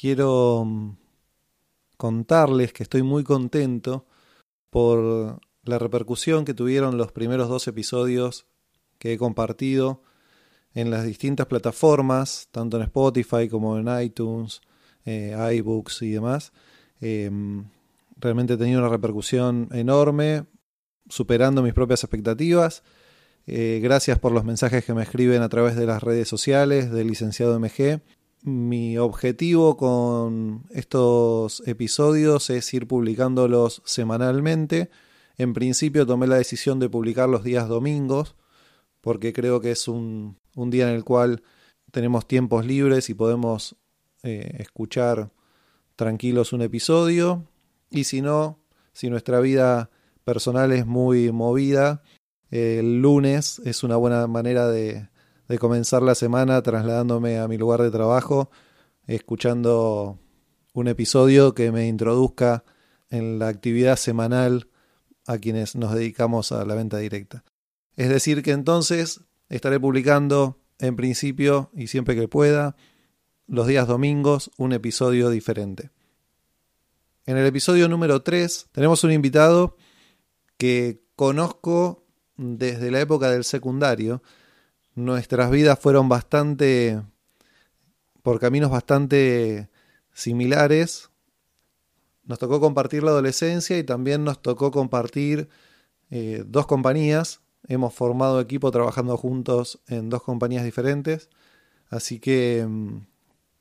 quiero mm, contarles que estoy muy contento por la repercusión que tuvieron los primeros dos episodios que he compartido en las distintas plataformas, tanto en Spotify como en iTunes, eh, iBooks y demás. Em, realmente he tenido una repercusión enorme, superando mis propias expectativas. Eh, gracias por los mensajes que me escriben a través de las redes sociales del licenciado MG. Mi objetivo con estos episodios es ir publicándolos semanalmente. En principio tomé la decisión de publicar los días domingos porque creo que es un, día en el cual tenemos tiempos libres y podemos eh, escuchar tranquilos un episodio. Y si no, si nuestra vida personal es muy movida, el lunes es una buena manera de, de comenzar la semana trasladándome a mi lugar de trabajo, escuchando un episodio que me introduzca en la actividad semanal a quienes nos dedicamos a la venta directa. Es decir, que entonces estaré publicando en principio y siempre que pueda los días domingos un episodio diferente. En el episodio número 3 tenemos un invitado que conozco desde la época del secundario. Nuestras vidas fueron bastante por caminos bastante similares. Nos tocó compartir la adolescencia y también nos tocó compartir eh, dos compañías. Hemos formado equipo trabajando juntos en dos compañías diferentes. Así que mm,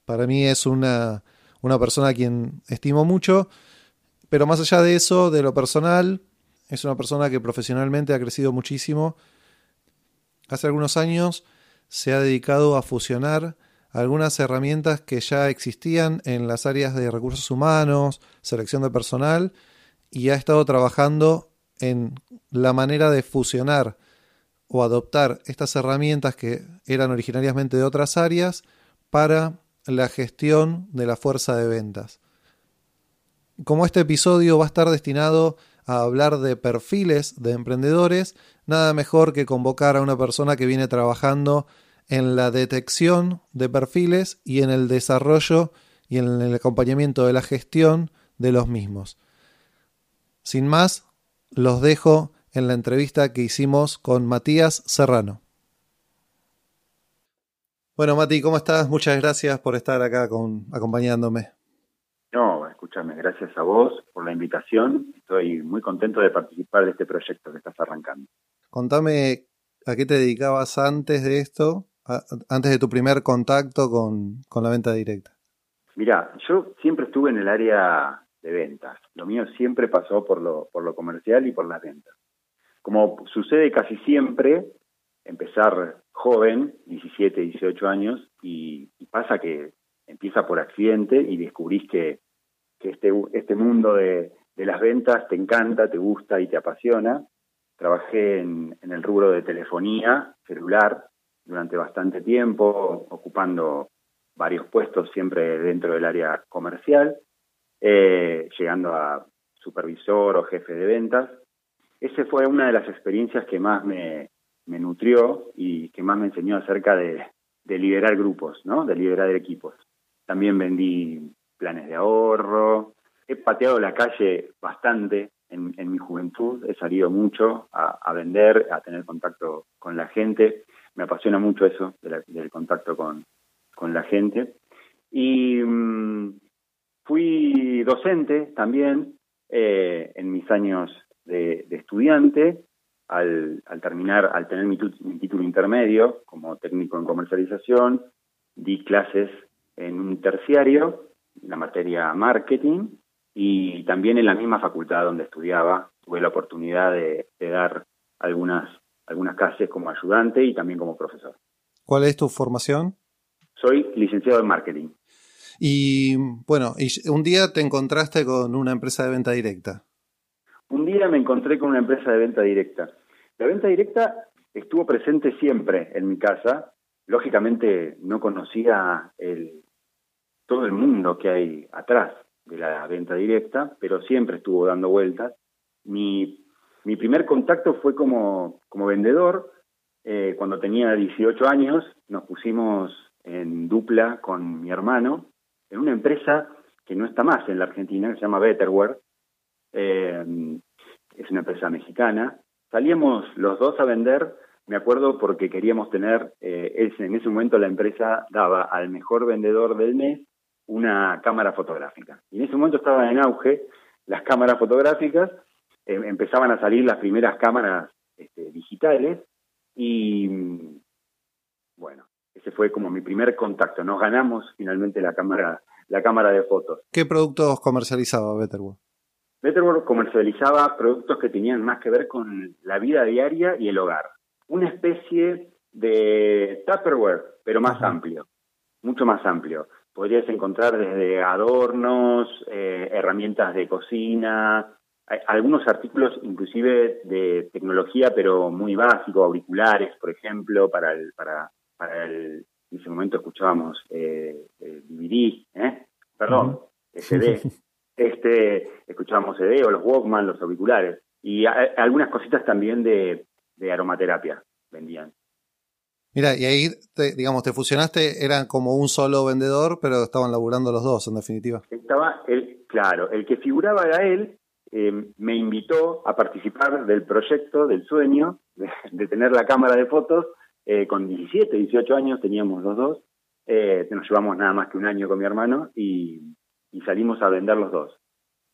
para mí es una, una persona a quien estimo mucho. Pero más allá de eso, de lo personal, es una persona que profesionalmente ha crecido muchísimo. Hace algunos años se ha dedicado a fusionar algunas herramientas que ya existían en las áreas de recursos humanos, selección de personal, y ha estado trabajando en la manera de fusionar o adoptar estas herramientas que eran originariamente de otras áreas para la gestión de la fuerza de ventas. Como este episodio va a estar destinado a hablar de perfiles de emprendedores, nada mejor que convocar a una persona que viene trabajando en la detección de perfiles y en el desarrollo y en el acompañamiento de la gestión de los mismos. Sin más, los dejo en la entrevista que hicimos con Matías Serrano. Bueno, Mati, ¿cómo estás? Muchas gracias por estar acá acompañándome. No, escúchame, gracias a vos por la invitación. Estoy muy contento de participar de este proyecto que estás arrancando. Contame a qué te dedicabas antes de esto, antes de tu primer contacto con, la venta directa. Mira, yo siempre estuve en el área de ventas. Lo mío siempre pasó por lo, por lo comercial y por las ventas. Como sucede casi siempre, empezar joven, 17, 18 años, y pasa que empieza por accidente y descubrís que, este, este mundo de, las ventas te encanta, te gusta y te apasiona. Trabajé en, el rubro de telefonía celular durante bastante tiempo, ocupando varios puestos siempre dentro del área comercial, eh, llegando a supervisor o jefe de ventas. Esa fue una de las experiencias que más me, nutrió y que más me enseñó acerca de, de liderar grupos, ¿no? de liderar equipos. También vendí planes de ahorro. He pateado la calle bastante en, mi juventud. He salido mucho a, vender, a tener contacto con la gente. Me apasiona mucho eso, del contacto con, la gente. Y mm, fui docente también eh, en mis años de, estudiante. Al, terminar, al tener mi, título intermedio como técnico en comercialización, di clases en un terciario, la materia marketing, y también en la misma facultad donde estudiaba tuve la oportunidad de, dar algunas, algunas clases como ayudante y también como profesor. ¿Cuál es tu formación? Soy licenciado en marketing. Y bueno, y un día te encontraste con una empresa de venta directa. Un día me encontré con una empresa de venta directa. La venta directa estuvo presente siempre en mi casa. Lógicamente no conocía el, todo el mundo que hay atrás de la venta directa, pero siempre estuvo dando vueltas. Mi, primer contacto fue como, como vendedor. Eh, cuando tenía 18 años nos pusimos en dupla con mi hermano en una empresa que no está más en la Argentina, que se llama Betterware. Eh, es una empresa mexicana. Salíamos los dos a vender, me acuerdo porque queríamos tener, eh, en ese momento la empresa daba al mejor vendedor del mes una cámara fotográfica. Y en ese momento estaban en auge las cámaras fotográficas, eh, empezaban a salir las primeras cámaras este, digitales y bueno, ese fue como mi primer contacto. Nos ganamos finalmente la cámara, la cámara de fotos. ¿Qué productos comercializaba Betterworld? Betterworld comercializaba productos que tenían más que ver con la vida diaria y el hogar. Una especie de Tupperware, pero más amplio, mucho más amplio. Podrías encontrar desde adornos, eh, herramientas de cocina, algunos artículos inclusive de tecnología, pero muy básico, auriculares, por ejemplo, para el, para para el, en ese momento escuchábamos eh, DVD, ¿eh? perdón, CD, este, escuchábamos CD o los Walkman, los auriculares, y algunas cositas también de, aromaterapia vendían. Mira, y ahí, digamos, te fusionaste, eran como un solo vendedor, pero estaban laburando los dos, en definitiva. Estaba, el, claro, el que figuraba era él, eh, me invitó a participar del proyecto, del sueño, de, tener la cámara de fotos eh, con 17, 18 años teníamos los dos, eh, nos llevamos nada más que un año con mi hermano y, salimos a vender los dos.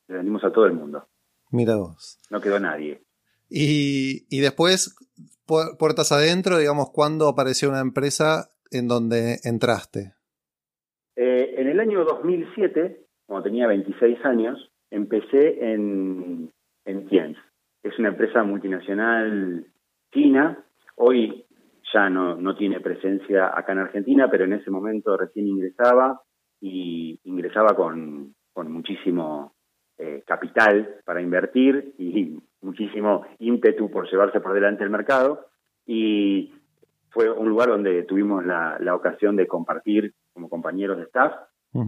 Le vendimos a todo el mundo. Mira vos. No quedó nadie. Y, y después, puertas adentro, digamos, ¿cuándo apareció una empresa en donde entraste? Eh, en el año 2007, cuando tenía 26 años, empecé en, en Tiens. Es una empresa multinacional china. Hoy ya no, no tiene presencia acá en Argentina, pero en ese momento recién ingresaba y ingresaba con, con muchísimo eh, capital para invertir y muchísimo ímpetu por llevarse por delante el mercado. Y fue un lugar donde tuvimos la, la ocasión de compartir como compañeros de staff.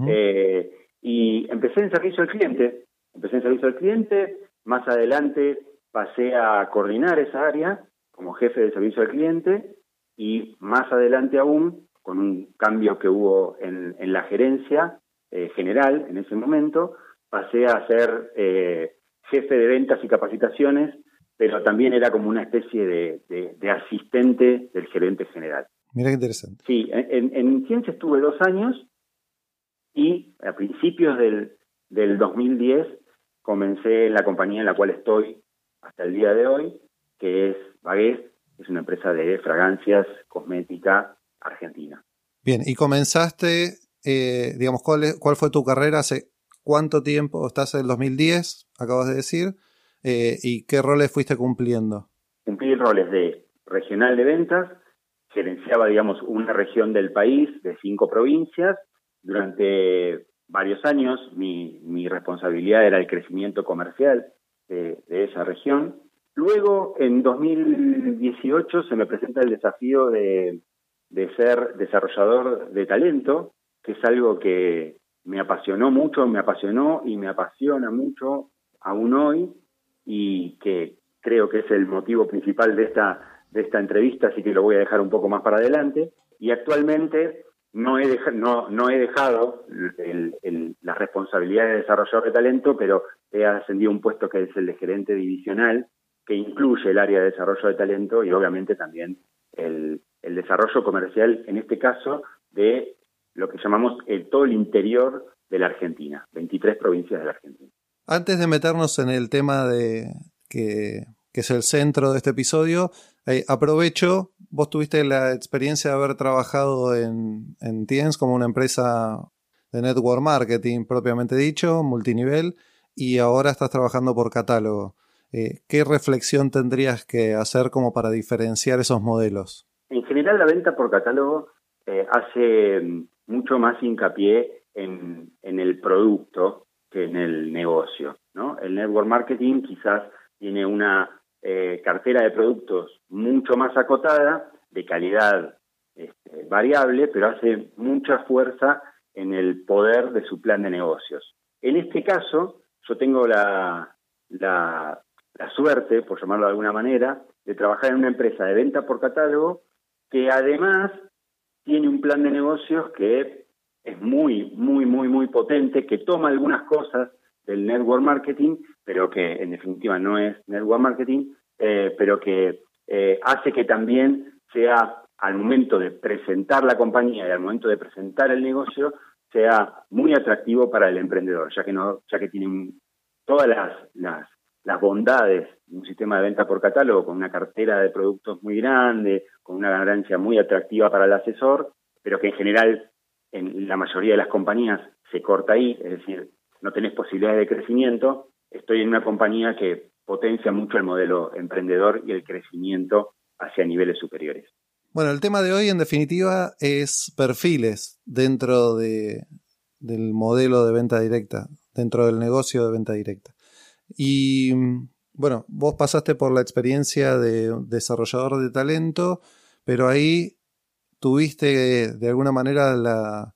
Eh, y empecé en servicio al cliente. Empecé en servicio al cliente. Más adelante pasé a coordinar esa área como jefe de servicio al cliente y más adelante aún, con un cambio que hubo en, la gerencia eh, general en ese momento, pasé a ser eh, jefe de ventas y capacitaciones, pero también era como una especie de, asistente del gerente general. Mira qué interesante. Sí, en, en Ciencia estuve dos años y a principios del, del 2010 comencé en la compañía en la cual estoy hasta el día de hoy, que es Bagués, es una empresa de fragancias, cosmética argentina. Bien, y comenzaste, eh, digamos, ¿cuál, ¿cuál fue tu carrera? ¿Hace cuánto tiempo? Estás en el 2010, acabas de decir, eh, y qué roles fuiste cumpliendo? Cumplí roles de regional de ventas, gerenciaba, digamos, una región del país de cinco provincias. Durante varios años mi, responsabilidad era el crecimiento comercial de, de esa región Luego, en 2018, se me presenta el desafío de, ser desarrollador de talento, que es algo que me apasionó mucho, me apasionó y me apasiona mucho aún hoy y que creo que es el motivo principal de esta, de esta entrevista, así que lo voy a dejar un poco más para adelante. Y actualmente no he, no, no he dejado la responsabilidad de desarrollador de talento, pero he ascendido a un puesto que es el de gerente divisional que incluye el área de desarrollo de talento y obviamente también el, desarrollo comercial, en este caso, de lo que llamamos el, todo el interior de la Argentina, 23 provincias de la Argentina. Antes de meternos en el tema de que, es el centro de este episodio, eh, aprovecho, vos tuviste la experiencia de haber trabajado en, en Tiens como una empresa de network marketing propiamente dicho, multinivel, y ahora estás trabajando por catálogo. Eh, ¿qué reflexión tendrías que hacer como para diferenciar esos modelos? En general, la venta por catálogo eh, hace mm, mucho más hincapié en, el producto que en el negocio. ¿no? El network marketing quizás tiene una eh, cartera de productos mucho más acotada, de calidad este, variable, pero hace mucha fuerza en el poder de su plan de negocios. En este caso, yo tengo la, la, la suerte, por llamarlo de alguna manera, de trabajar en una empresa de venta por catálogo que además tiene un plan de negocios que es muy, muy, muy, muy potente, que toma algunas cosas del network marketing, pero que en definitiva no es network marketing, eh, pero que eh, hace que también sea al momento de presentar la compañía y al momento de presentar el negocio sea muy atractivo para el emprendedor, ya que no, ya que tiene todas las, las, las bondades de un sistema de venta por catálogo con una cartera de productos muy grande, con una ganancia muy atractiva para el asesor, pero que en general en la mayoría de las compañías se corta ahí, es decir, no tenés posibilidades de crecimiento. Estoy en una compañía que potencia mucho el modelo emprendedor y el crecimiento hacia niveles superiores. Bueno, el tema de hoy en definitiva es perfiles dentro de, del modelo de venta directa, dentro del negocio de venta directa. Y bueno, vos pasaste por la experiencia de desarrollador de talento, pero ahí tuviste de alguna manera la,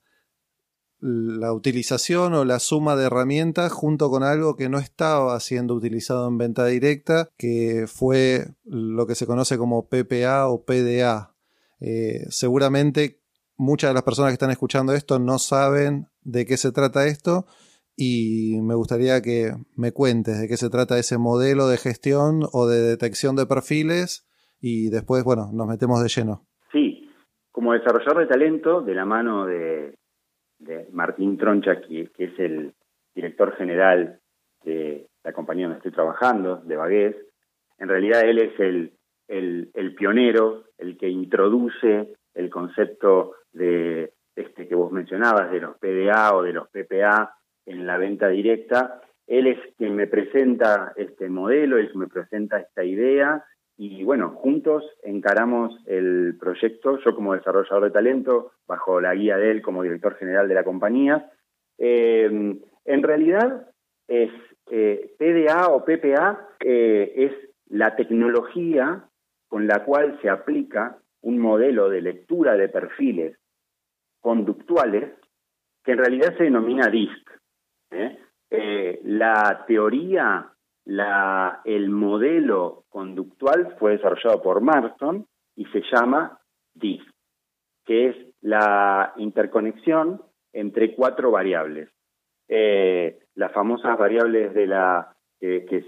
la utilización o la suma de herramientas junto con algo que no estaba siendo utilizado en venta directa, que fue lo que se conoce como PPA o PDA. Eh, seguramente muchas de las personas que están escuchando esto no saben de qué se trata esto y me gustaría que me cuentes de qué se trata ese modelo de gestión o de detección de perfiles y después, bueno, nos metemos de lleno. Sí, como desarrollador de talento, de la mano de Martín Troncha, que, es el director general de la compañía donde estoy trabajando, de Bagués. En realidad él es el, el, pionero, el que introduce el concepto de este que vos mencionabas, de los PDA o de los PPA en la venta directa. Él es quien me presenta este modelo, él me presenta esta idea y bueno, juntos encaramos el proyecto, yo como desarrollador de talento, bajo la guía de él como director general de la compañía. Eh, en realidad, es eh, PDA o PPA eh, es la tecnología con la cual se aplica un modelo de lectura de perfiles conductuales que en realidad se denomina DISC. La teoría la, el modelo conductual fue desarrollado por Marston y se llama DISC, que es la interconexión entre cuatro variables. Eh, las famosas variables de la que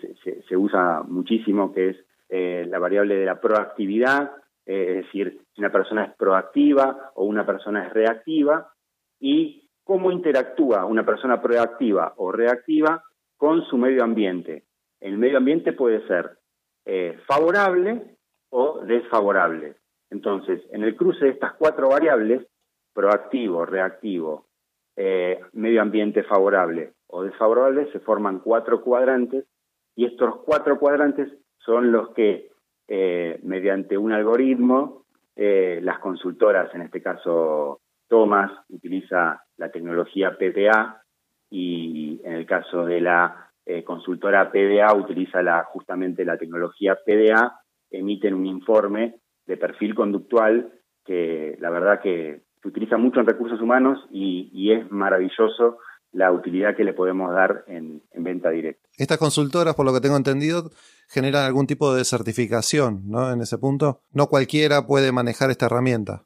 se, usa muchísimo, que es eh, la variable de la proactividad, eh, es decir, si una persona es proactiva o una persona es reactiva, y cómo interactúa una persona proactiva o reactiva con su medio ambiente, el medio ambiente puede ser eh, favorable o desfavorable. Entonces, en el cruce de estas cuatro variables, proactivo, reactivo, eh, medio ambiente favorable o desfavorable, se forman cuatro cuadrantes y estos cuatro cuadrantes son los que, eh, mediante un algoritmo, las consultoras, en este caso Thomas, utiliza la tecnología PPA y en el caso de la eh, consultora PDA utiliza la, justamente la tecnología PDA, emiten un informe de perfil conductual que la verdad que se utiliza mucho en recursos humanos y, es maravilloso la utilidad que le podemos dar en, venta directa. Estas consultoras, por lo que tengo entendido, generan algún tipo de certificación, ¿no? En ese punto, no cualquiera puede manejar esta herramienta.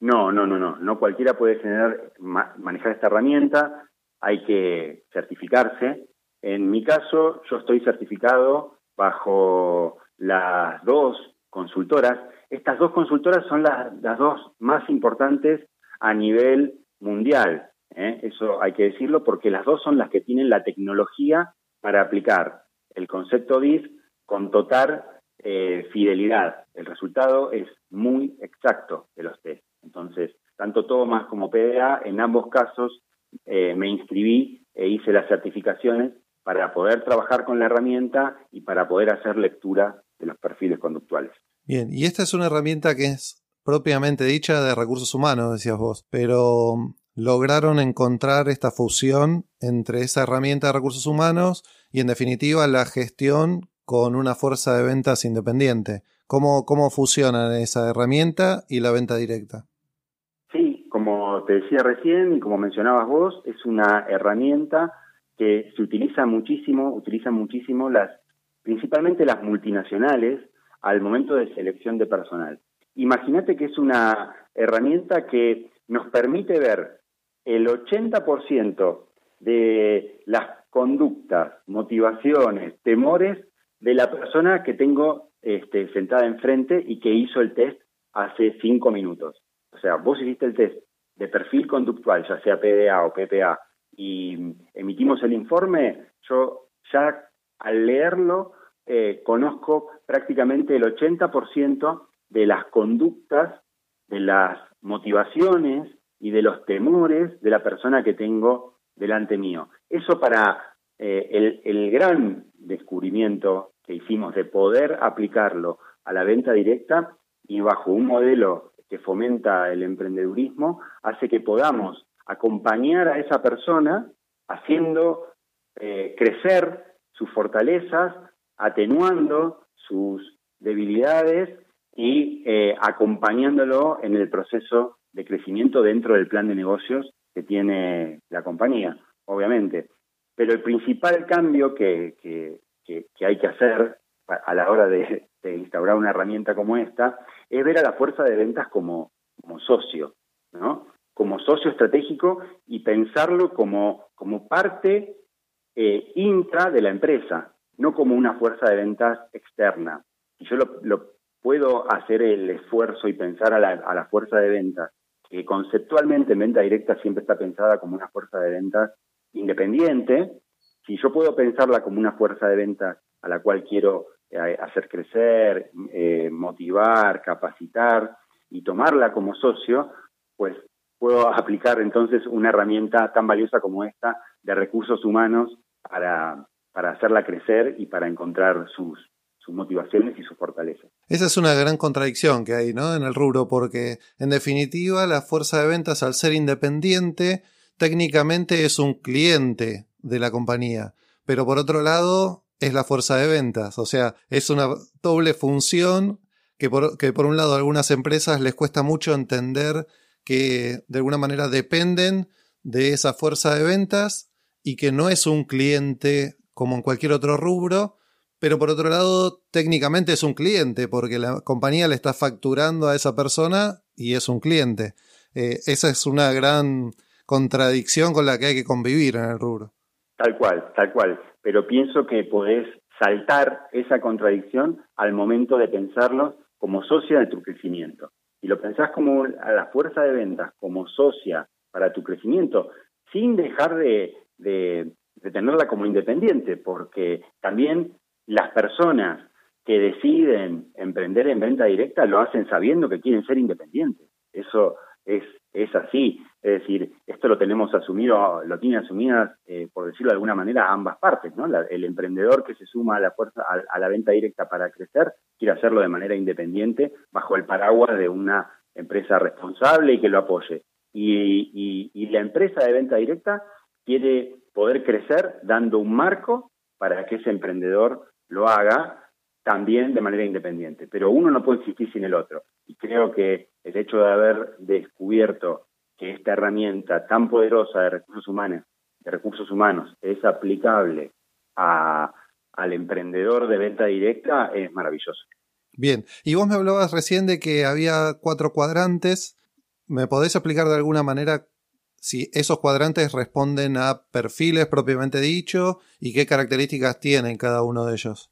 No, no, no, no, no cualquiera puede generar, manejar esta herramienta, hay que certificarse en mi caso, yo estoy certificado bajo las dos consultoras. Estas dos consultoras son las, dos más importantes a nivel mundial. ¿eh? Eso hay que decirlo porque las dos son las que tienen la tecnología para aplicar el concepto DIS con total eh, fidelidad. El resultado es muy exacto de los test. Entonces, tanto Thomas como PDA, en ambos casos eh, me inscribí e hice las certificaciones para poder trabajar con la herramienta y para poder hacer lectura de los perfiles conductuales. Bien, y esta es una herramienta que es propiamente dicha de recursos humanos, decías vos, pero lograron encontrar esta fusión entre esa herramienta de recursos humanos y en definitiva la gestión con una fuerza de ventas independiente. ¿Cómo, cómo fusionan esa herramienta y la venta directa? Te decía recién y como mencionabas vos, es una herramienta que se utiliza muchísimo, utilizan muchísimo las, principalmente las multinacionales al momento de selección de personal. Imagínate que es una herramienta que nos permite ver el 80% de las conductas, motivaciones, temores de la persona que tengo este, sentada enfrente y que hizo el test hace cinco minutos. O sea, vos hiciste el test de perfil conductual, ya sea PDA o PPA, y emitimos el informe, yo ya al leerlo eh, conozco prácticamente el 80% de las conductas, de las motivaciones y de los temores de la persona que tengo delante mío. Eso para eh, el, el gran descubrimiento que hicimos de poder aplicarlo a la venta directa y bajo un modelo que fomenta el emprendedurismo, hace que podamos acompañar a esa persona haciendo eh, crecer sus fortalezas, atenuando sus debilidades y eh, acompañándolo en el proceso de crecimiento dentro del plan de negocios que tiene la compañía, obviamente. Pero el principal cambio que, que, hay que hacer a la hora de, instaurar una herramienta como esta es ver a la fuerza de ventas como, socio, ¿no? como socio estratégico y pensarlo como, como parte eh, intra de la empresa, no como una fuerza de ventas externa. Si yo lo, puedo hacer el esfuerzo y pensar a la, a la fuerza de ventas, que conceptualmente en venta directa siempre está pensada como una fuerza de ventas independiente, si yo puedo pensarla como una fuerza de ventas a la cual quiero hacer crecer, eh, motivar, capacitar y tomarla como socio, pues puedo aplicar entonces una herramienta tan valiosa como esta de recursos humanos para, para hacerla crecer y para encontrar sus, sus motivaciones y sus fortalezas. Esa es una gran contradicción que hay ¿no? en el rubro, porque en definitiva la fuerza de ventas al ser independiente técnicamente es un cliente de la compañía, pero por otro lado es la fuerza de ventas, o sea, es una doble función que por, que por un lado a algunas empresas les cuesta mucho entender que de alguna manera dependen de esa fuerza de ventas y que no es un cliente como en cualquier otro rubro, pero por otro lado técnicamente es un cliente porque la compañía le está facturando a esa persona y es un cliente. Eh, esa es una gran contradicción con la que hay que convivir en el rubro. Tal cual, tal cual. Pero pienso que podés saltar esa contradicción al momento de pensarlo como socia de tu crecimiento y lo pensás como a la fuerza de ventas, como socia para tu crecimiento, sin dejar de, tenerla como independiente, porque también las personas que deciden emprender en venta directa lo hacen sabiendo que quieren ser independientes. Eso es, es así. Es decir, esto lo tenemos asumido, lo tienen asumidas, eh, por decirlo de alguna manera, ambas partes. el emprendedor que se suma a la fuerza, a, la venta directa para crecer, quiere hacerlo de manera independiente, bajo el paraguas de una empresa responsable y que lo apoye. Y la empresa de venta directa quiere poder crecer dando un marco para que ese emprendedor lo haga también de manera independiente. Pero uno no puede existir sin el otro. Y creo que el hecho de haber descubierto que esta herramienta tan poderosa de recursos humanos, de recursos humanos es aplicable a, al emprendedor de venta directa es maravilloso. Bien, y vos me hablabas recién de que había cuatro cuadrantes. ¿Me podés explicar de alguna manera si esos cuadrantes responden a perfiles propiamente dicho y qué características tienen cada uno de ellos?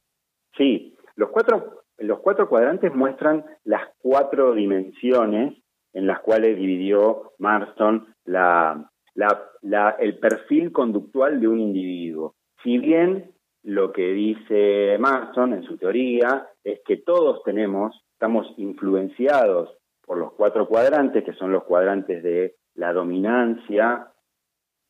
Sí, los cuatro, los cuatro cuadrantes muestran las cuatro dimensiones en las cuales dividió Marston el perfil conductual de un individuo. Si bien lo que dice Marston en su teoría es que todos tenemos, estamos influenciados por los cuatro cuadrantes, que son los cuadrantes de la dominancia,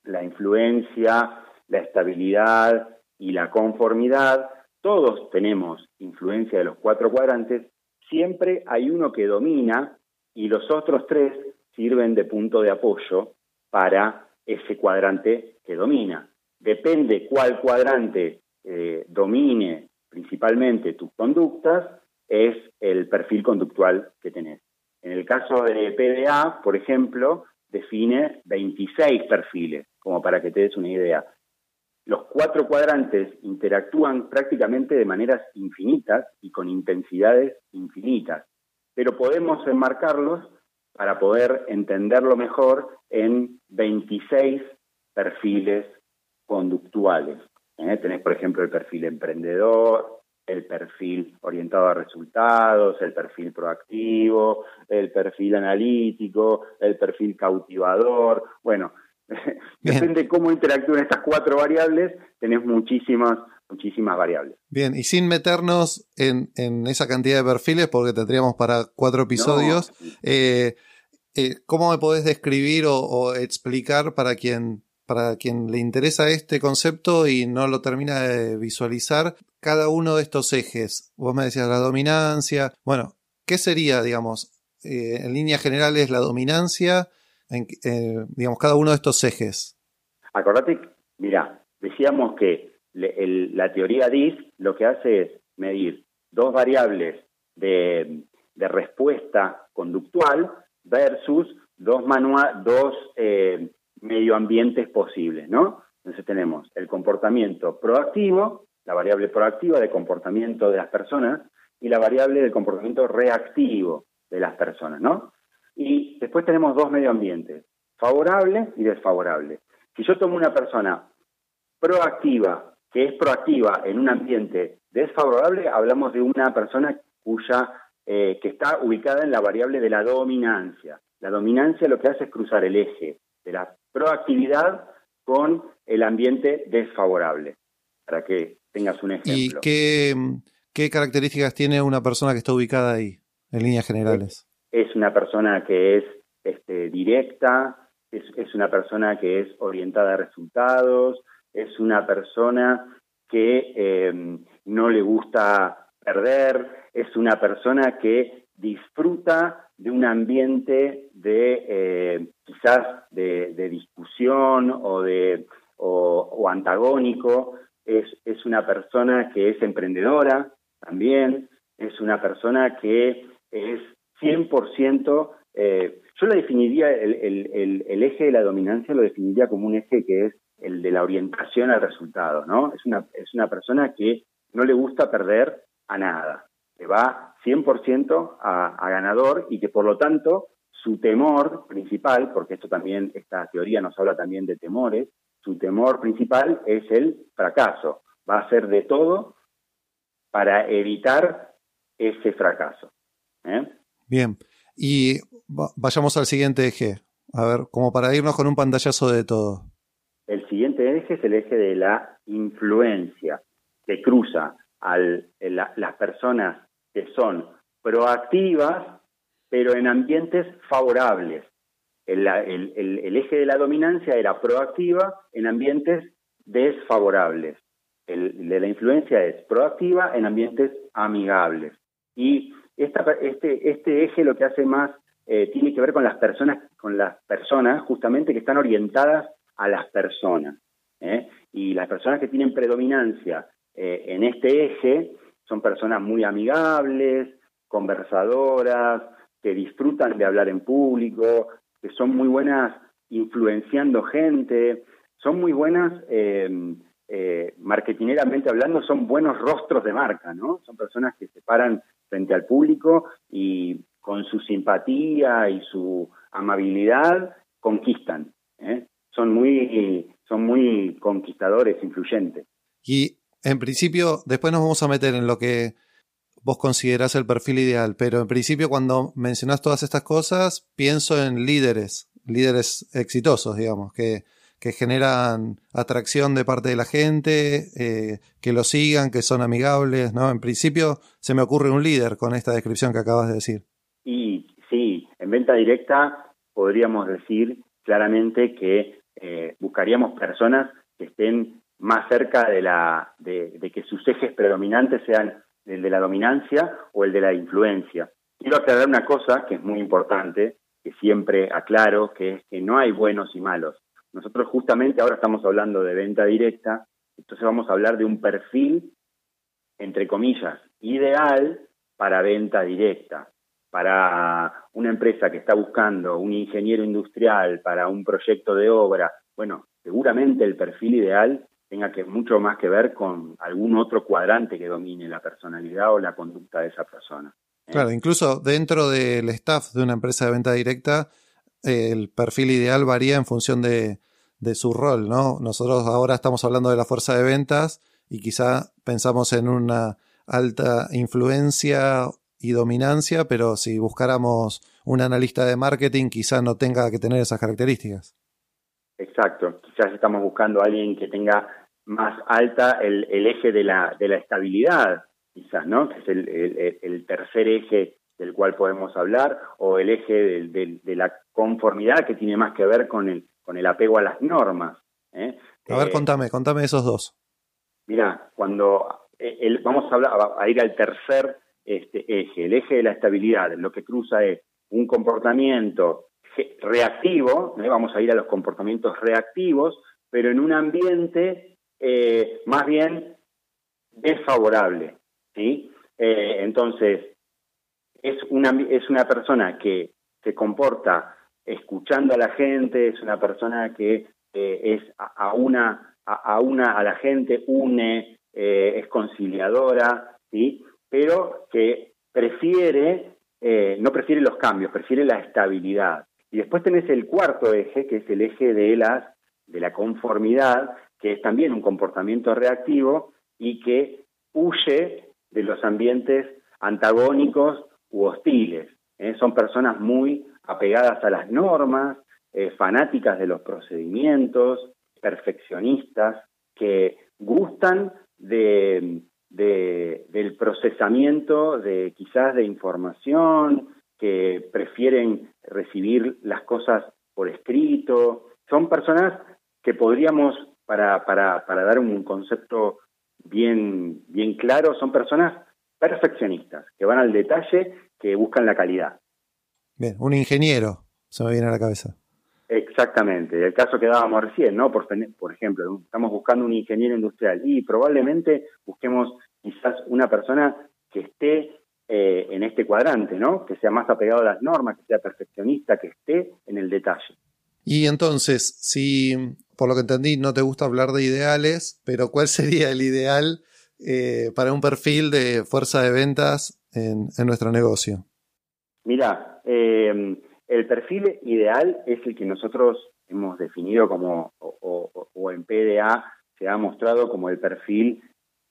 la influencia, la estabilidad y la conformidad, todos tenemos influencia de los cuatro cuadrantes, siempre hay uno que domina y los otros tres sirven de punto de apoyo para ese cuadrante que domina. Depende cuál cuadrante eh, domine principalmente tus conductas, es el perfil conductual que tenés. En el caso de PDA, por ejemplo, define 26 perfiles, como para que te des una idea. Los cuatro cuadrantes interactúan prácticamente de maneras infinitas y con intensidades infinitas, pero podemos enmarcarlos para poder entenderlo mejor en 26 perfiles conductuales. ¿eh? Tenés, por ejemplo, el perfil emprendedor, el perfil orientado a resultados, el perfil proactivo, el perfil analítico, el perfil cautivador. Bueno, depende de cómo interactúen estas cuatro variables, tenés muchísimas, muchísimas variables. Bien, y sin meternos en, esa cantidad de perfiles, porque tendríamos para cuatro episodios, eh, eh, ¿cómo me podés describir o explicar para quien para quien le interesa este concepto y no lo termina de visualizar, cada uno de estos ejes. Vos me decías la dominancia. Bueno, ¿qué sería, digamos, eh, en líneas generales la dominancia, en, digamos, cada uno de estos ejes? Acordate, mira, decíamos que la teoría DIS lo que hace es medir dos variables de, respuesta conductual versus dos, eh, medioambientes posibles, ¿no? Entonces tenemos el comportamiento proactivo, la variable proactiva de comportamiento de las personas y la variable del comportamiento reactivo de las personas, ¿no? Y después tenemos dos medioambientes, favorable y desfavorable. Si yo tomo una persona proactiva, que es proactiva en un ambiente desfavorable, hablamos de una persona cuya eh, que está ubicada en la variable de la dominancia. La dominancia lo que hace es cruzar el eje de la proactividad con el ambiente desfavorable, para que tengas un ejemplo. ¿Y qué, qué características tiene una persona que está ubicada ahí, en líneas generales? Es, una persona que es este, directa, es, es, una persona que es orientada a resultados, es una persona que em, no le gusta perder, es una persona que disfruta de un ambiente de eh, quizás de, discusión o de o, antagónico, es, es, una persona que es emprendedora también, es una persona que es 100%, eh, yo lo definiría, el, el, eje de la dominancia lo definiría como un eje que es el de la orientación al resultado, ¿no? Es una, es una persona que no le gusta perder a nada, que va 100% a, a ganador y que por lo tanto su temor principal, porque esto también, esta teoría nos habla también de temores, su temor principal es el fracaso. Va a hacer de todo para evitar ese fracaso. ¿eh? Bien, y vayamos al siguiente eje. A ver, como para irnos con un pantallazo de todo. El siguiente eje es el eje de la influencia, que cruza a las personas que son proactivas pero en ambientes favorables. El, eje de la dominancia era proactiva en ambientes desfavorables. El de la influencia es proactiva en ambientes amigables. Y este, este eje lo que hace más eh, tiene que ver con las personas, con las personas justamente que están orientadas a las personas. ¿eh? Y las personas que tienen predominancia eh, en este eje son personas muy amigables, conversadoras, que disfrutan de hablar en público, que son muy buenas influenciando gente, son muy buenas, eh, eh, marketineramente hablando, son buenos rostros de marca, ¿no? Son personas que se paran frente al público y con su simpatía y su amabilidad conquistan. ¿eh? Son, muy, son muy conquistadores, influyentes. Y en principio, después nos vamos a meter en lo que vos considerás el perfil ideal, pero en principio cuando mencionás todas estas cosas, pienso en líderes, líderes exitosos, digamos, que, que generan atracción de parte de la gente, eh, que lo sigan, que son amigables, ¿no? En principio se me ocurre un líder con esta descripción que acabas de decir. Y sí, en venta directa podríamos decir claramente que eh, buscaríamos personas que estén más cerca de, la, de, de que sus ejes predominantes sean el de la dominancia o el de la influencia. Quiero aclarar una cosa que es muy importante, que siempre aclaro, que es que no hay buenos y malos. Nosotros justamente ahora estamos hablando de venta directa, entonces vamos a hablar de un perfil, entre comillas, ideal para venta directa. Para una empresa que está buscando un ingeniero industrial para un proyecto de obra, bueno, seguramente el perfil ideal tenga que mucho más que ver con algún otro cuadrante que domine la personalidad o la conducta de esa persona. ¿eh? Claro, incluso dentro del staff de una empresa de venta directa, el perfil ideal varía en función de, de su rol, ¿no? Nosotros ahora estamos hablando de la fuerza de ventas y quizá pensamos en una alta influencia y dominancia, pero si buscáramos un analista de marketing, quizá no tenga que tener esas características. Exacto, quizás estamos buscando a alguien que tenga más alta el, eje de la, de la estabilidad, quizás, ¿no? Que es el, tercer eje del cual podemos hablar, o el eje de la conformidad que tiene más que ver con el, con el apego a las normas. ¿eh? A ver, eh, contame, contame esos dos. Mira, cuando eh, vamos a, hablar, a ir al tercer este, eje, el eje de la estabilidad, lo que cruza es un comportamiento reactivo, vamos a ir a los comportamientos reactivos, pero en un ambiente más bien desfavorable. ¿sí? entonces, es una, es una persona que se comporta escuchando a la gente, es una persona que eh, es a, una, a, una, a la gente une, eh, es conciliadora, ¿sí? Pero que prefiere, eh, no prefiere los cambios, prefiere la estabilidad. Y después tenés el cuarto eje, que es el eje de, las, de la conformidad, que es también un comportamiento reactivo y que huye de los ambientes antagónicos u hostiles. Son personas muy apegadas a las normas, eh, fanáticas de los procedimientos, perfeccionistas, que gustan de, del procesamiento de quizás de información, que prefieren recibir las cosas por escrito. Son personas que podríamos, para, para, para dar un concepto bien, bien claro, son personas perfeccionistas, que van al detalle, que buscan la calidad. Bien, un ingeniero, se me viene a la cabeza. Exactamente, el caso que dábamos recién, ¿no? Por, por ejemplo, estamos buscando un ingeniero industrial y probablemente busquemos quizás una persona que esté eh, en este cuadrante, ¿no? Que sea más apegado a las normas, que sea perfeccionista, que esté en el detalle. Y entonces, si por lo que entendí no te gusta hablar de ideales, pero ¿cuál sería el ideal eh, para un perfil de fuerza de ventas en nuestro negocio? Mira, eh, el perfil ideal es el que nosotros hemos definido como, o, en PDA se ha mostrado como el perfil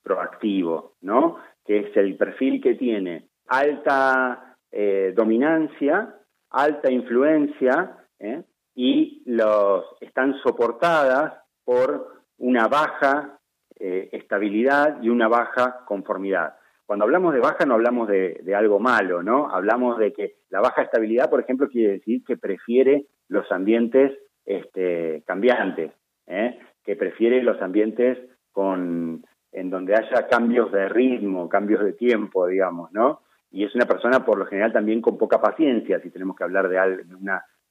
proactivo, ¿no? Que es el perfil que tiene alta eh, dominancia, alta influencia, ¿eh? y los están soportadas por una baja estabilidad y una baja conformidad. Cuando hablamos de baja no hablamos de, algo malo, ¿no? Hablamos de que la baja estabilidad, por ejemplo, quiere decir que prefiere los ambientes este, cambiantes, ¿eh? que prefiere los ambientes con, en donde haya cambios de ritmo, cambios de tiempo, digamos, ¿no? Y es una persona por lo general también con poca paciencia, si tenemos que hablar de,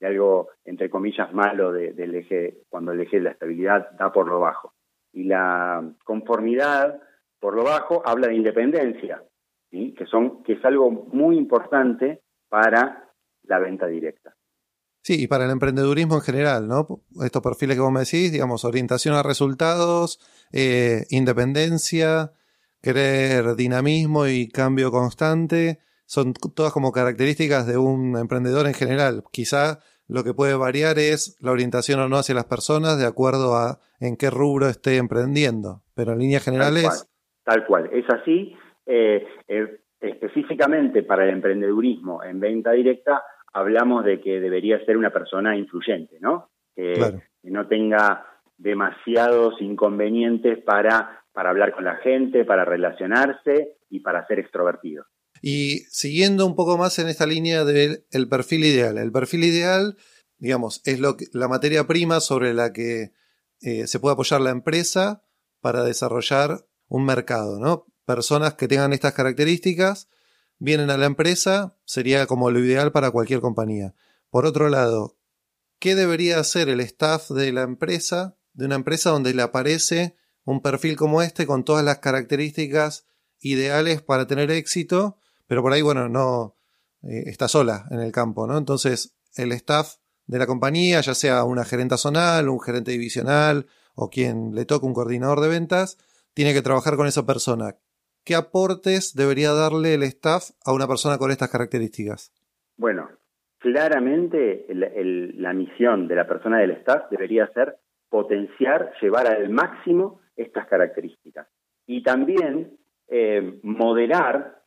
de algo, entre comillas, malo del eje, cuando el eje de la estabilidad da por lo bajo. Y la conformidad por lo bajo habla de independencia, que, son, que es algo muy importante para la venta directa. Sí, y para el emprendedurismo en general, ¿no? Estos perfiles que vos me decís, digamos, orientación a resultados, eh, independencia, querer dinamismo y cambio constante, son todas como características de un emprendedor en general. Quizá lo que puede variar es la orientación o no hacia las personas de acuerdo a en qué rubro esté emprendiendo, pero en líneas generales Tal cual, es así. Eh, eh, específicamente para el emprendedurismo en venta directa, hablamos de que debería ser una persona influyente, ¿no? Que, no tenga demasiados inconvenientes para, para hablar con la gente, para relacionarse y para ser extrovertido. Y siguiendo un poco más en esta línea del perfil ideal. El perfil ideal, digamos, es lo la materia prima sobre la que eh, se puede apoyar la empresa para desarrollar un mercado, ¿no? Personas que tengan estas características vienen a la empresa, sería como lo ideal para cualquier compañía. Por otro lado, ¿qué debería hacer el staff de la empresa, de una empresa donde le aparece un perfil como este con todas las características ideales para tener éxito, pero por ahí, bueno, no eh, está sola en el campo, ¿no? Entonces, el staff de la compañía, ya sea una gerente zonal, un gerente divisional o quien le toque un coordinador de ventas, tiene que trabajar con esa persona. ¿Qué aportes debería darle el staff a una persona con estas características? Bueno, claramente la misión de la persona del staff debería ser potenciar, llevar al máximo estas características. Y también eh, moderar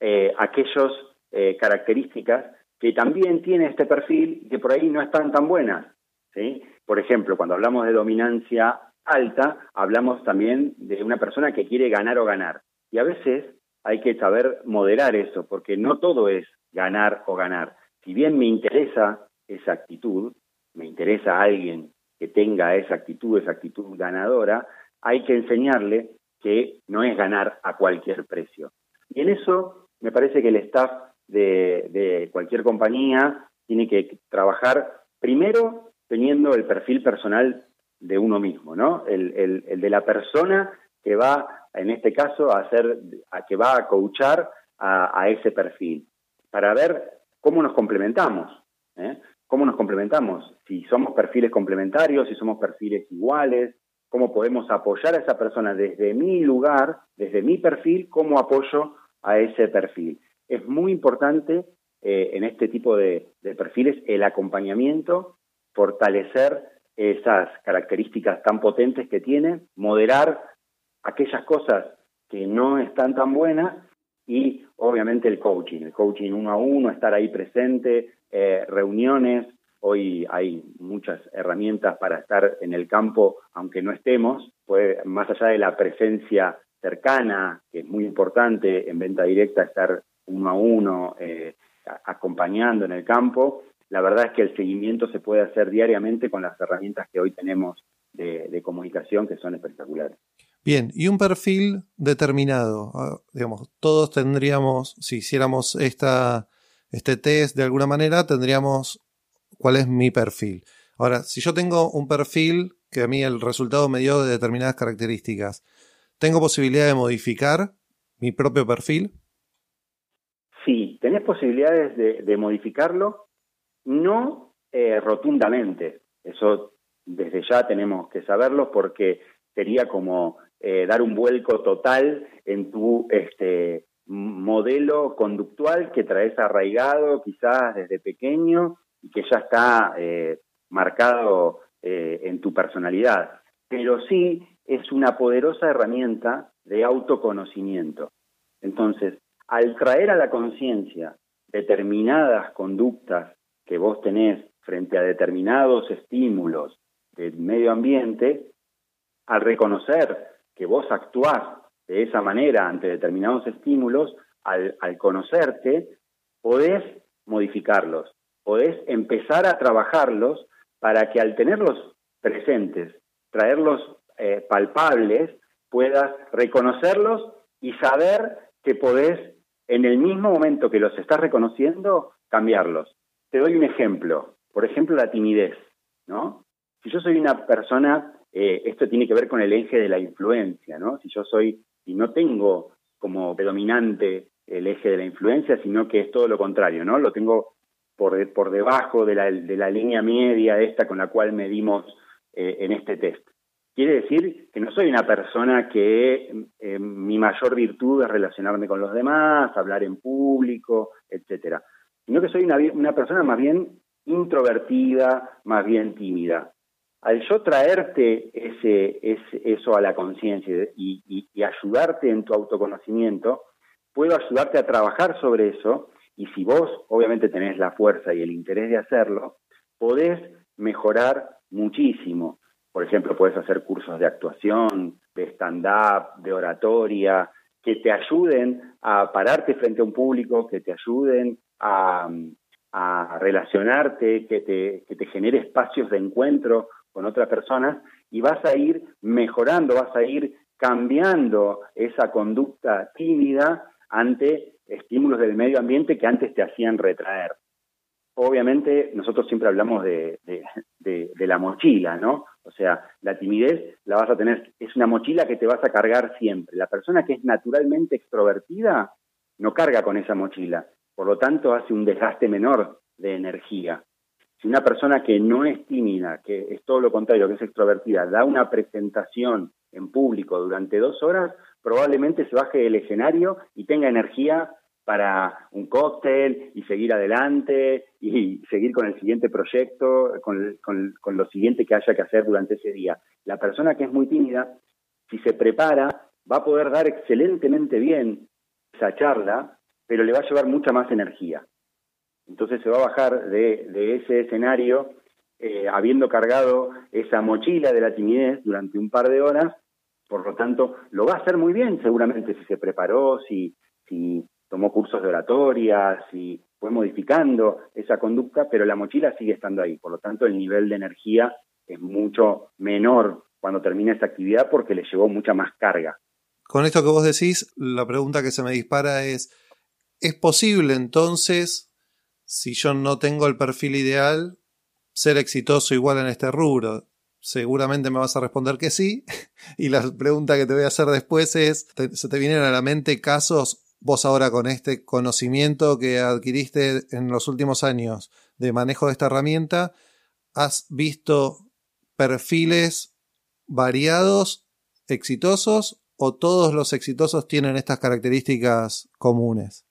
eh, aquellas eh, características que también tiene este perfil y que por ahí no están tan buenas. ¿sí? Por ejemplo, cuando hablamos de dominancia alta, hablamos también de una persona que quiere ganar o ganar. Y a veces hay que saber moderar eso, porque no todo es ganar o ganar. Si bien me interesa esa actitud, me interesa alguien que tenga esa actitud, esa actitud ganadora, hay que enseñarle que no es ganar a cualquier precio. Y en eso me parece que el staff de, cualquier compañía tiene que trabajar primero teniendo el perfil personal de uno mismo, ¿no? El, de la persona que va, en este caso, a hacer, a, que va a coachar a, ese perfil, para ver cómo nos complementamos. ¿eh? ¿Cómo nos complementamos? Si somos perfiles complementarios, si somos perfiles iguales, cómo podemos apoyar a esa persona desde mi lugar, desde mi perfil, cómo apoyo a ese perfil. Es muy importante eh, en este tipo de, perfiles el acompañamiento, fortalecer esas características tan potentes que tiene, moderar aquellas cosas que no están tan buenas y obviamente el coaching, el coaching uno a uno, estar ahí presente, eh, reuniones, Hoy hay muchas herramientas para estar en el campo, aunque no estemos, pues, más allá de la presencia cercana, que es muy importante en venta directa, estar uno a uno, eh, acompañando en el campo. La verdad es que el seguimiento se puede hacer diariamente con las herramientas que hoy tenemos de, comunicación que son espectaculares. Bien, y un perfil determinado, ah, digamos, todos tendríamos, si hiciéramos esta, este test de alguna manera, tendríamos cuál es mi perfil. Ahora, si yo tengo un perfil que a mí el resultado me dio de determinadas características, ¿tengo posibilidad de modificar mi propio perfil? Sí, tenés posibilidades de, modificarlo, no eh, rotundamente. Eso desde ya tenemos que saberlo porque sería como eh, dar un vuelco total en tu este, modelo conductual que traes arraigado quizás desde pequeño y que ya está eh, marcado eh, en tu personalidad, pero sí es una poderosa herramienta de autoconocimiento. Entonces, al traer a la conciencia determinadas conductas que vos tenés frente a determinados estímulos del medio ambiente, al reconocer que vos actuás de esa manera ante determinados estímulos, al, conocerte, podés modificarlos podés empezar a trabajarlos para que al tenerlos presentes, traerlos eh, palpables, puedas reconocerlos y saber que podés, en el mismo momento que los estás reconociendo, cambiarlos. Te doy un ejemplo, por ejemplo, la timidez, ¿no? Si yo soy una persona, eh, esto tiene que ver con el eje de la influencia, ¿no? Si yo soy, y no tengo como predominante el eje de la influencia, sino que es todo lo contrario, ¿no? Lo tengo por, por debajo de la, de la, línea media esta con la cual medimos eh, en este test. Quiere decir que no soy una persona que eh, mi mayor virtud es relacionarme con los demás, hablar en público, etcétera, sino que soy una, una persona más bien introvertida, más bien tímida. Al yo traerte ese, eso a la conciencia y, ayudarte en tu autoconocimiento, puedo ayudarte a trabajar sobre eso y si vos obviamente tenés la fuerza y el interés de hacerlo, podés mejorar muchísimo. Por ejemplo, puedes hacer cursos de actuación, de stand-up, de oratoria, que te ayuden a pararte frente a un público, que te ayuden a, relacionarte, que te, que te genere espacios de encuentro con otras personas y vas a ir mejorando, vas a ir cambiando esa conducta tímida ante estímulos del medio ambiente que antes te hacían retraer. obviamente nosotros siempre hablamos de, la mochila, ¿no? O sea, la timidez la vas a tener, es una mochila que te vas a cargar siempre. La persona que es naturalmente extrovertida no carga con esa mochila, por lo tanto hace un desgaste menor de energía. Si una persona que no es tímida, que es todo lo contrario, que es extrovertida, da una presentación en público durante dos horas, probablemente se baje del escenario y tenga energía para un cóctel y seguir adelante y seguir con el siguiente proyecto, con, con, lo siguiente que haya que hacer durante ese día. La persona que es muy tímida, si se prepara, va a poder dar excelentemente bien esa charla, pero le va a llevar mucha más energía. Entonces se va a bajar de, ese escenario eh, habiendo cargado esa mochila de la timidez durante un par de horas, por lo tanto, lo va a hacer muy bien seguramente si se preparó, si, si tomó cursos de oratoria, si fue modificando esa conducta, pero la mochila sigue estando ahí. Por lo tanto, el nivel de energía es mucho menor cuando termina esta actividad porque le llevó mucha más carga. Con esto que vos decís, la pregunta que se me dispara es, ¿es posible entonces, si yo no tengo el perfil ideal, ser exitoso igual en este rubro? Seguramente me vas a responder que sí. Y la pregunta que te voy a hacer después es, ¿se te vienen a la mente casos vos ahora con este conocimiento que adquiriste en los últimos años de manejo de esta herramienta, has visto perfiles variados, exitosos, o todos los exitosos tienen estas características comunes?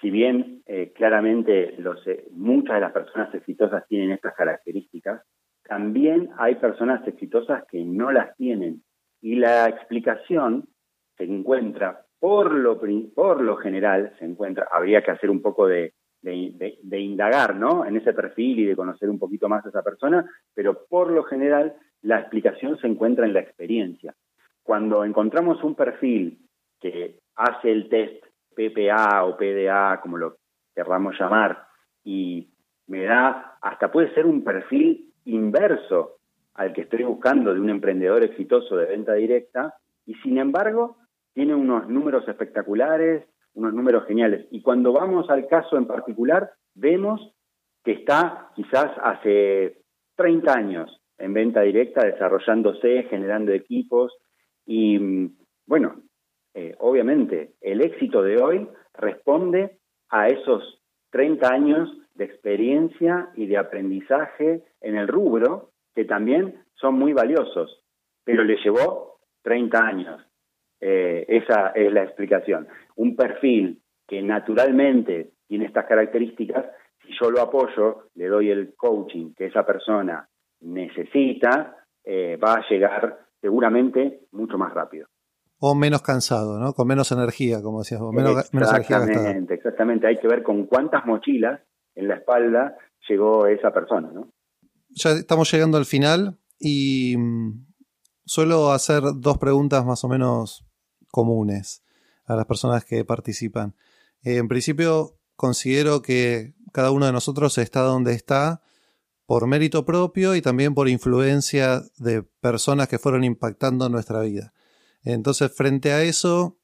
Si bien eh, claramente eh, muchas de las personas exitosas tienen estas características, también hay personas exitosas que no las tienen. Y la explicación se encuentra por lo, por lo general se encuentra, habría que hacer un poco de, de, indagar ¿no? en ese perfil y de conocer un poquito más a esa persona, pero por lo general la explicación se encuentra en la experiencia. Cuando encontramos un perfil que hace el test PPA o PDA, como lo querramos llamar, y me da, hasta puede ser un perfil inverso al que estoy buscando de un emprendedor exitoso de venta directa, y sin embargo tiene unos números espectaculares, unos números geniales. Y cuando vamos al caso en particular, vemos que está quizás hace 30 años en venta directa, desarrollándose, generando equipos. Y bueno, eh, obviamente el éxito de hoy responde a esos 30 años de experiencia y de aprendizaje en el rubro, que también son muy valiosos, pero le llevó 30 años. Eh, esa es la explicación. Un perfil que naturalmente tiene estas características, si yo lo apoyo, le doy el coaching que esa persona necesita, eh, va a llegar seguramente mucho más rápido. O menos cansado, ¿no? Con menos energía, como decías vos, menos, exactamente, Exactamente, hay que ver con cuántas mochilas en la espalda llegó esa persona, ¿no? Ya estamos llegando al final y mm, suelo hacer dos preguntas más o menos comunes a las personas que participan. Eh, en principio, considero que cada uno de nosotros está donde está por mérito propio y también por influencia de personas que fueron impactando nuestra vida. Entonces, frente a eso,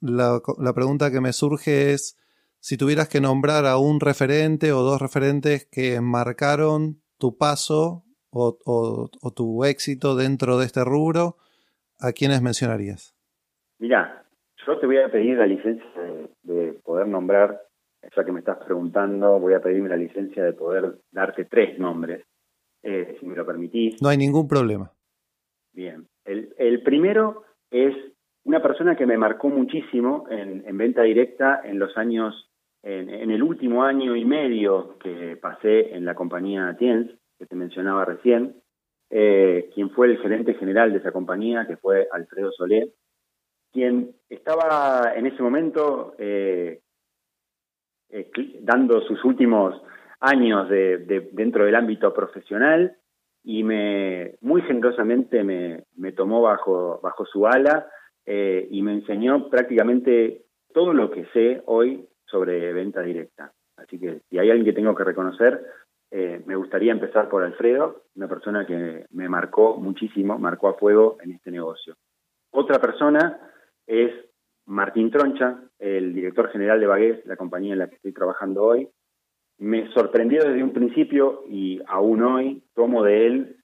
la, pregunta que me surge es si tuvieras que nombrar a un referente o dos referentes que marcaron tu paso o, o tu éxito dentro de este rubro, ¿a quiénes mencionarías? Mira, yo te voy a pedir la licencia de, poder nombrar, ya que me estás preguntando, voy a pedirme la licencia de poder darte tres nombres, eh, si me lo permitís. No hay ningún problema. Bien. El, primero es una persona que me marcó muchísimo en, venta directa en los años, en, el último año y medio que pasé en la compañía Tiens, que te mencionaba recién, eh, quien fue el gerente general de esa compañía, que fue Alfredo Solé, quien estaba en ese momento eh, eh, dando sus últimos años de, dentro del ámbito profesional y me muy generosamente me, tomó bajo, bajo su ala eh, y me enseñó prácticamente todo lo que sé hoy sobre venta directa. Así que si hay alguien que tengo que reconocer, me gustaría empezar por Alfredo, una persona que me marcó muchísimo, marcó a fuego en este negocio. Otra persona es Martín Troncha, el director general de Bagués, la compañía en la que estoy trabajando hoy. Me sorprendió desde un principio y aún hoy tomo de él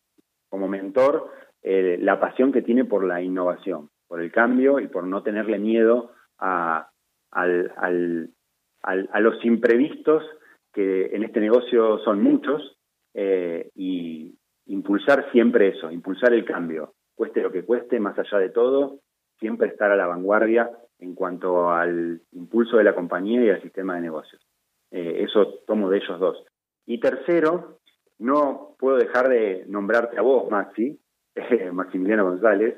como mentor eh, la pasión que tiene por la innovación, por el cambio y por no tenerle miedo a, los imprevistos que en este negocio son muchos eh, y impulsar siempre eso, impulsar el cambio, cueste lo que cueste, más allá de todo, siempre estar a la vanguardia en cuanto al impulso de la compañía y al sistema de negocios. Eh, eso tomo de ellos dos. Y tercero, no puedo dejar de nombrarte a vos, Maxi, Maximiliano González,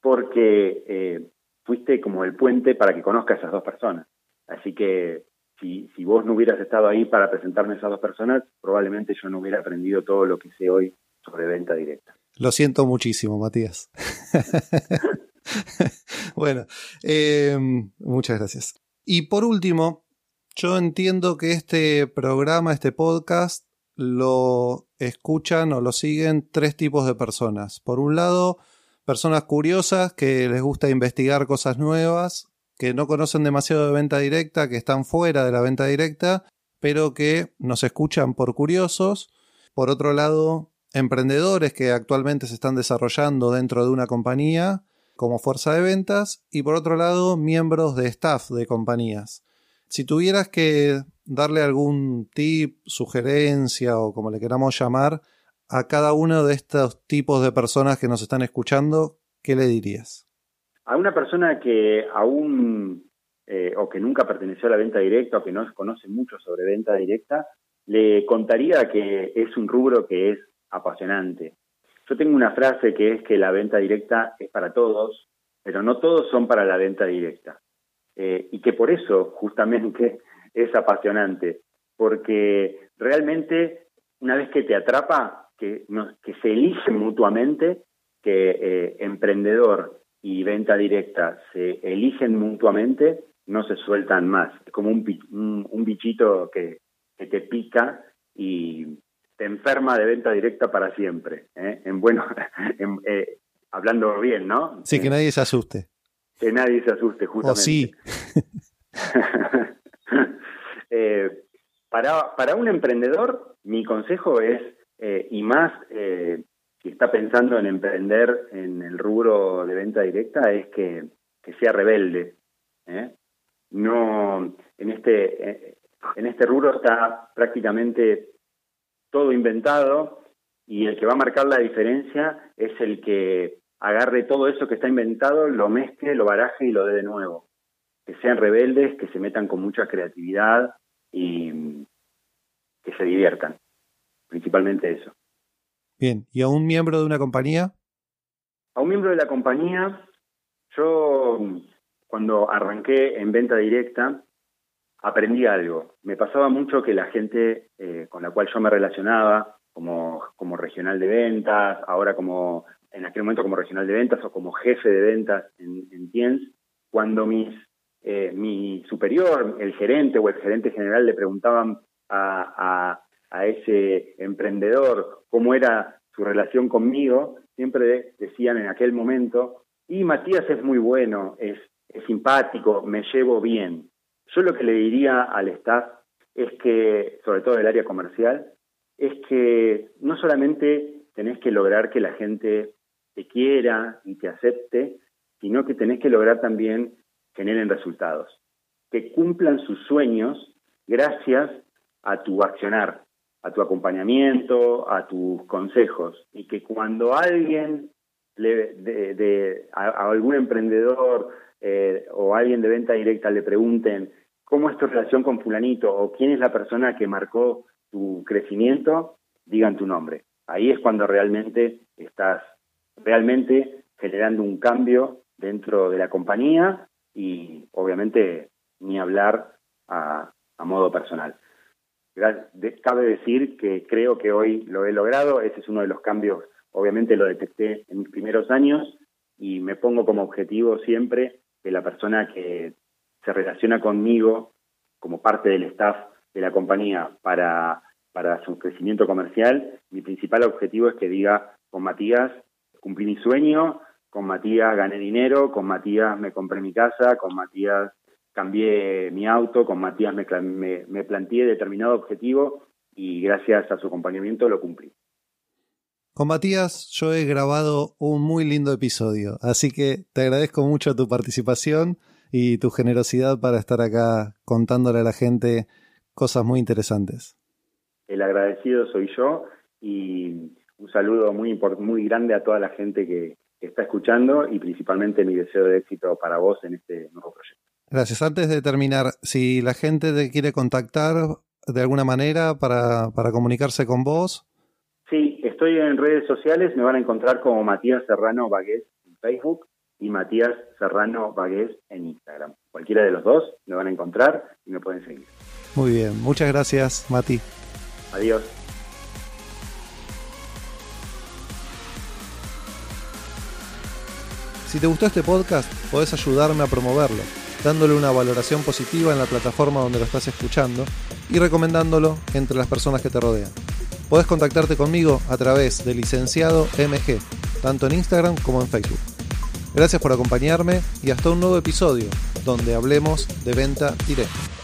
porque eh, fuiste como el puente para que conozca a esas dos personas. Así que si, si vos no hubieras estado ahí para presentarme a esas dos personas, probablemente yo no hubiera aprendido todo lo que sé hoy sobre venta directa. Lo siento muchísimo, Matías. bueno, eh, muchas gracias. Y por último, yo entiendo que este programa, este podcast, lo escuchan o lo siguen tres tipos de personas. Por un lado, personas curiosas que les gusta investigar cosas nuevas, que no conocen demasiado de venta directa, que están fuera de la venta directa, pero que nos escuchan por curiosos. Por otro lado, emprendedores que actualmente se están desarrollando dentro de una compañía como fuerza de ventas y por otro lado miembros de staff de compañías. Si tuvieras que darle algún tip, sugerencia o como le queramos llamar a cada uno de estos tipos de personas que nos están escuchando, ¿qué le dirías? A una persona que aún eh, o que nunca perteneció a la venta directa o que no conoce mucho sobre venta directa, le contaría que es un rubro que es apasionante, yo tengo una frase que es que la venta directa es para todos, pero no todos son para la venta directa. Eh, y que por eso justamente es apasionante, porque realmente una vez que te atrapa, que, se eligen mutuamente, que eh, emprendedor y venta directa se eligen mutuamente, no se sueltan más. Es como un, bichito que, que te pica y, te enferma de venta directa para siempre. ¿eh? En bueno, eh, hablando bien, ¿no? Sí, que nadie se asuste. Que nadie se asuste, justamente. O sí. Eh, para, para un emprendedor, mi consejo es, y más si está pensando en emprender en el rubro de venta directa, es que, que sea rebelde. No, en este, en este rubro está prácticamente todo inventado y el que va a marcar la diferencia es el que agarre todo eso que está inventado, lo mezcle, lo baraje y lo dé de nuevo. Que sean rebeldes, que se metan con mucha creatividad y que se diviertan. Principalmente eso. Bien, ¿y a un miembro de una compañía? A un miembro de la compañía, yo cuando arranqué en venta directa, aprendí algo. Me pasaba mucho que la gente eh, con la cual yo me relacionaba, como, como regional de ventas, ahora como en aquel momento como regional de ventas o como jefe de ventas en, en Tiens, cuando eh, mi superior, el gerente o el gerente general le preguntaban a, ese emprendedor cómo era su relación conmigo, siempre decían en aquel momento, y Matías es muy bueno, es, es simpático, me llevo bien. Yo lo que le diría al staff es que, sobre todo del área comercial, es que no solamente tenés que lograr que la gente te quiera y te acepte, sino que tenés que lograr también generen resultados, que cumplan sus sueños gracias a tu accionar, a tu acompañamiento, a tus consejos, y que cuando alguien le, de, a, algún emprendedor eh, o alguien de venta directa le pregunten cómo es tu relación con fulanito o quién es la persona que marcó tu crecimiento, digan tu nombre. Ahí es cuando realmente estás realmente generando un cambio dentro de la compañía y obviamente ni hablar a, modo personal. Cabe decir que creo que hoy lo he logrado, ese es uno de los cambios, obviamente lo detecté en mis primeros años y me pongo como objetivo siempre que la persona que se relaciona conmigo como parte del staff de la compañía para, para su crecimiento comercial, mi principal objetivo es que diga, con Matías cumplí mi sueño, con Matías gané dinero, con Matías me compré mi casa, con Matías cambié mi auto, con Matías me, me, me planteé determinado objetivo y gracias a su acompañamiento lo cumplí. Con Matías yo he grabado un muy lindo episodio, así que te agradezco mucho tu participación y tu generosidad para estar acá contándole a la gente cosas muy interesantes. El agradecido soy yo y un saludo muy, muy grande a toda la gente que, está escuchando y principalmente mi deseo de éxito para vos en este nuevo proyecto. Gracias. Antes de terminar, si la gente te quiere contactar de alguna manera para, para comunicarse con vos, Sí, estoy en redes sociales, me van a encontrar como Matías Serrano Bagués en Facebook y Matías Serrano Bagués en Instagram. Cualquiera de los dos me van a encontrar y me pueden seguir. Muy bien, muchas gracias Mati. Adiós. Si te gustó este podcast, podés ayudarme a promoverlo, dándole una valoración positiva en la plataforma donde lo estás escuchando y recomendándolo entre las personas que te rodean. Podés contactarte conmigo a través de licenciado MG, tanto en Instagram como en Facebook. Gracias por acompañarme y hasta un nuevo episodio donde hablemos de venta directa.